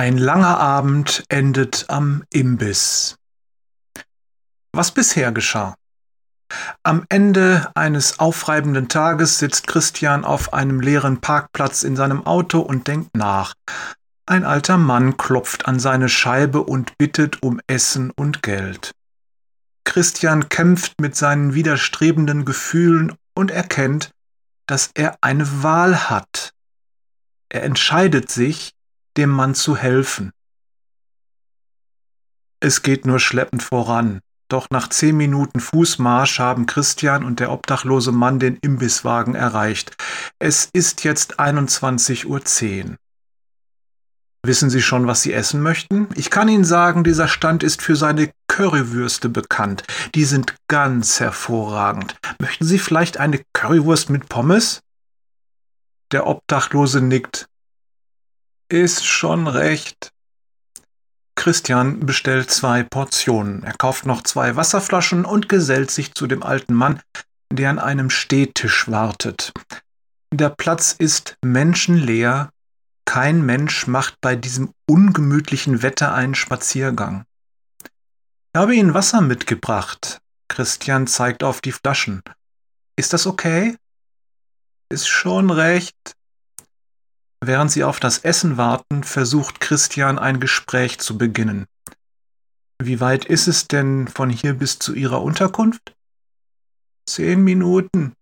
Ein langer Abend endet am Imbiss. Was bisher geschah. Am Ende eines aufreibenden Tages sitzt Christian auf einem leeren Parkplatz in seinem Auto und denkt nach. Ein alter Mann klopft an seine Scheibe und bittet um Essen und Geld. Christian kämpft mit seinen widerstrebenden Gefühlen und erkennt, dass er eine Wahl hat. Er entscheidet sich, dem Mann zu helfen. Es geht nur schleppend voran, doch nach zehn Minuten Fußmarsch haben Christian und der obdachlose Mann den Imbisswagen erreicht. Es ist jetzt 21.10 Uhr. Wissen Sie schon, was Sie essen möchten? Ich kann Ihnen sagen, dieser Stand ist für seine Currywürste bekannt. Die sind ganz hervorragend. Möchten Sie vielleicht eine Currywurst mit Pommes? Der Obdachlose nickt. Ist schon recht. Christian bestellt zwei Portionen. Er kauft noch zwei Wasserflaschen und gesellt sich zu dem alten Mann, der an einem Stehtisch wartet. Der Platz ist menschenleer. Kein Mensch macht bei diesem ungemütlichen Wetter einen Spaziergang. Ich habe Ihnen Wasser mitgebracht. Christian zeigt auf die Flaschen. Ist das okay? Ist schon recht. Während sie auf das Essen warten, versucht Christian ein Gespräch zu beginnen. Wie weit ist es denn von hier bis zu Ihrer Unterkunft? Zehn Minuten.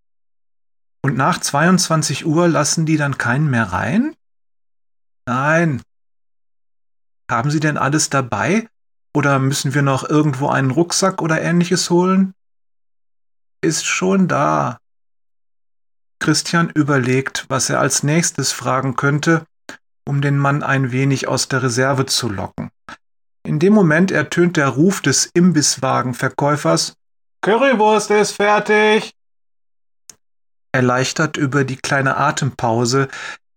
Und nach 22 Uhr lassen die dann keinen mehr rein? Nein. Haben Sie denn alles dabei? Oder müssen wir noch irgendwo einen Rucksack oder ähnliches holen? Ist schon da. Christian überlegt, was er als nächstes fragen könnte, um den Mann ein wenig aus der Reserve zu locken. In dem Moment ertönt der Ruf des Imbisswagenverkäufers Currywurst ist fertig. Erleichtert über die kleine Atempause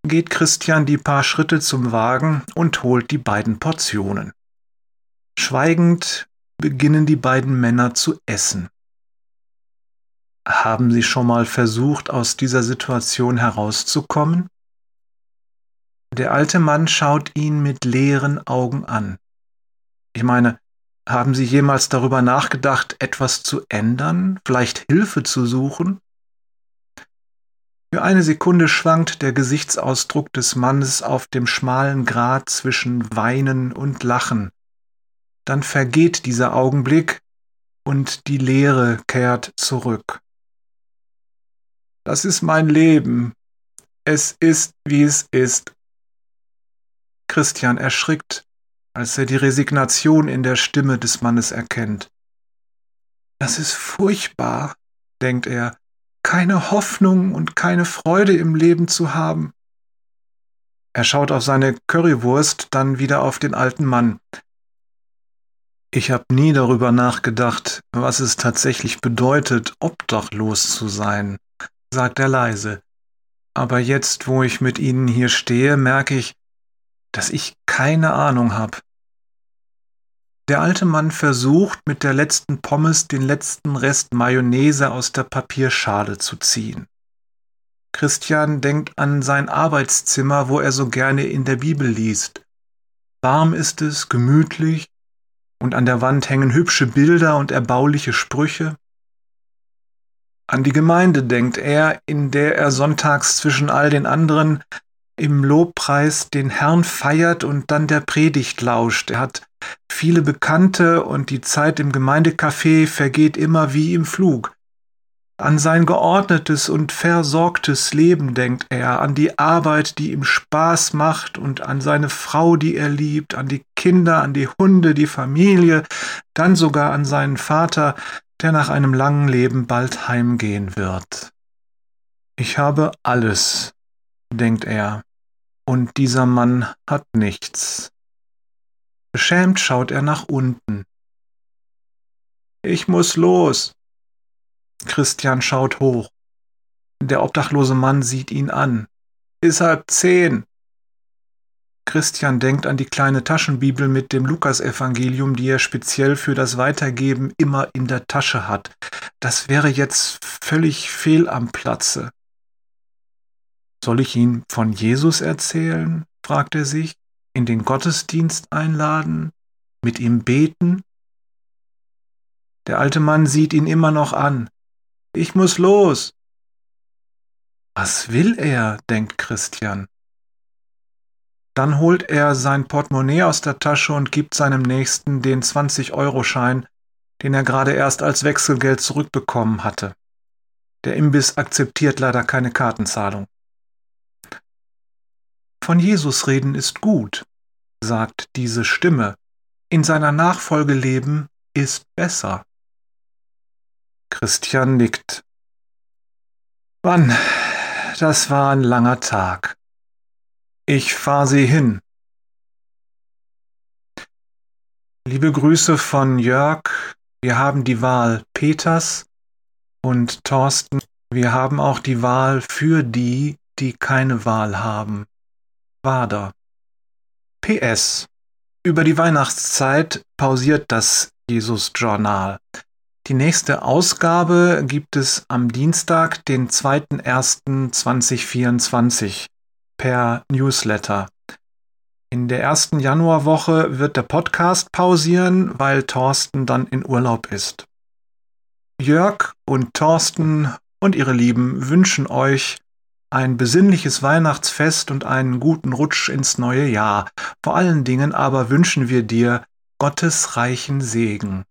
geht Christian die paar Schritte zum Wagen und holt die beiden Portionen. Schweigend beginnen die beiden Männer zu essen. Haben Sie schon mal versucht, aus dieser Situation herauszukommen? Der alte Mann schaut ihn mit leeren Augen an. Ich meine, haben Sie jemals darüber nachgedacht, etwas zu ändern, vielleicht Hilfe zu suchen? Für eine Sekunde schwankt der Gesichtsausdruck des Mannes auf dem schmalen Grat zwischen Weinen und Lachen. Dann vergeht dieser Augenblick und die Leere kehrt zurück. Das ist mein Leben. Es ist, wie es ist. Christian erschrickt, als er die Resignation in der Stimme des Mannes erkennt. Das ist furchtbar, denkt er, keine Hoffnung und keine Freude im Leben zu haben. Er schaut auf seine Currywurst, dann wieder auf den alten Mann. Ich habe nie darüber nachgedacht, was es tatsächlich bedeutet, obdachlos zu sein sagt er leise. Aber jetzt, wo ich mit Ihnen hier stehe, merke ich, dass ich keine Ahnung habe. Der alte Mann versucht, mit der letzten Pommes den letzten Rest Mayonnaise aus der Papierschale zu ziehen. Christian denkt an sein Arbeitszimmer, wo er so gerne in der Bibel liest. Warm ist es, gemütlich, und an der Wand hängen hübsche Bilder und erbauliche Sprüche. An die Gemeinde denkt er, in der er sonntags zwischen all den anderen im Lobpreis den Herrn feiert und dann der Predigt lauscht. Er hat viele Bekannte und die Zeit im Gemeindecafé vergeht immer wie im Flug. An sein geordnetes und versorgtes Leben denkt er, an die Arbeit, die ihm Spaß macht und an seine Frau, die er liebt, an die Kinder, an die Hunde, die Familie, dann sogar an seinen Vater, der nach einem langen Leben bald heimgehen wird. Ich habe alles, denkt er, und dieser Mann hat nichts. Beschämt schaut er nach unten. Ich muss los. Christian schaut hoch. Der obdachlose Mann sieht ihn an. Ist halb zehn. Christian denkt an die kleine Taschenbibel mit dem Lukasevangelium, die er speziell für das Weitergeben immer in der Tasche hat. Das wäre jetzt völlig fehl am Platze. Soll ich ihn von Jesus erzählen? fragt er sich. in den Gottesdienst einladen, mit ihm beten? Der alte Mann sieht ihn immer noch an. Ich muss los. Was will er? denkt Christian. Dann holt er sein Portemonnaie aus der Tasche und gibt seinem Nächsten den 20-Euro-Schein, den er gerade erst als Wechselgeld zurückbekommen hatte. Der Imbiss akzeptiert leider keine Kartenzahlung. Von Jesus reden ist gut, sagt diese Stimme. In seiner Nachfolge leben ist besser. Christian nickt. Wann? Das war ein langer Tag. Ich fahr Sie hin. Liebe Grüße von Jörg. Wir haben die Wahl Peters und Thorsten. Wir haben auch die Wahl für die, die keine Wahl haben. Wader. PS. Über die Weihnachtszeit pausiert das Jesus-Journal. Die nächste Ausgabe gibt es am Dienstag, den 2.1.2024 per Newsletter. In der ersten Januarwoche wird der Podcast pausieren, weil Thorsten dann in Urlaub ist. Jörg und Thorsten und ihre Lieben wünschen euch ein besinnliches Weihnachtsfest und einen guten Rutsch ins neue Jahr. Vor allen Dingen aber wünschen wir dir Gottes reichen Segen.